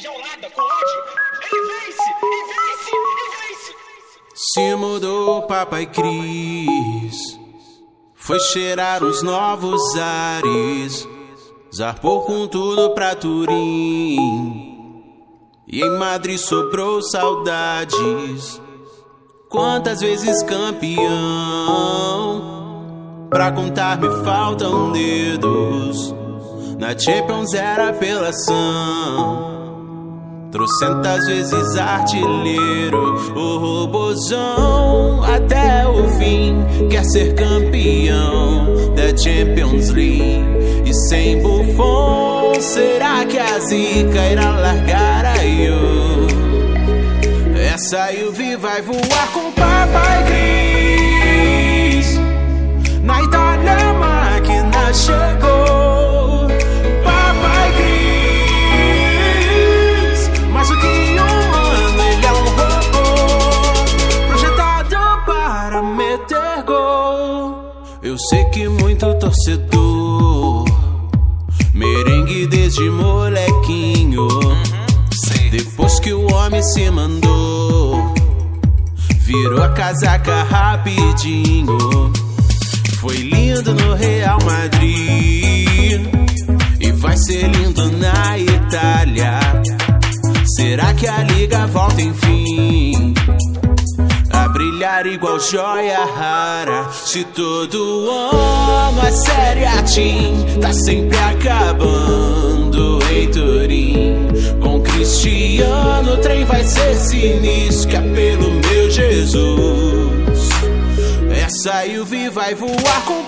enjaulada com ódio. Ele vence, e vence, vence. Se mudou, papai Cris. Foi cheirar os novos ares. Zarpou com tudo pra Turim. E em Madrid sobrou saudades. Quantas vezes campeão? Pra contar me faltam dedos. Na Champions era apelação. Trocentas vezes artilheiro, o robozão até o fim quer ser campeão da Champions League. E sem Buffon, será que a zica irá largar a eu? Essa Juve vai voar com Papai Eu sei que muito torcedor. Merengue desde molequinho. Depois que o homem se mandou, virou a casaca rapidinho. Foi lindo no Real Madrid e vai ser lindo na Itália. Será que a liga volta enfim? Igual joia rara. Se todo ano a série a Team tá sempre acabando em Turim. Com Cristiano, o trem vai ser sinistro. Que é pelo meu Jesus. Essa Juve vai voar com o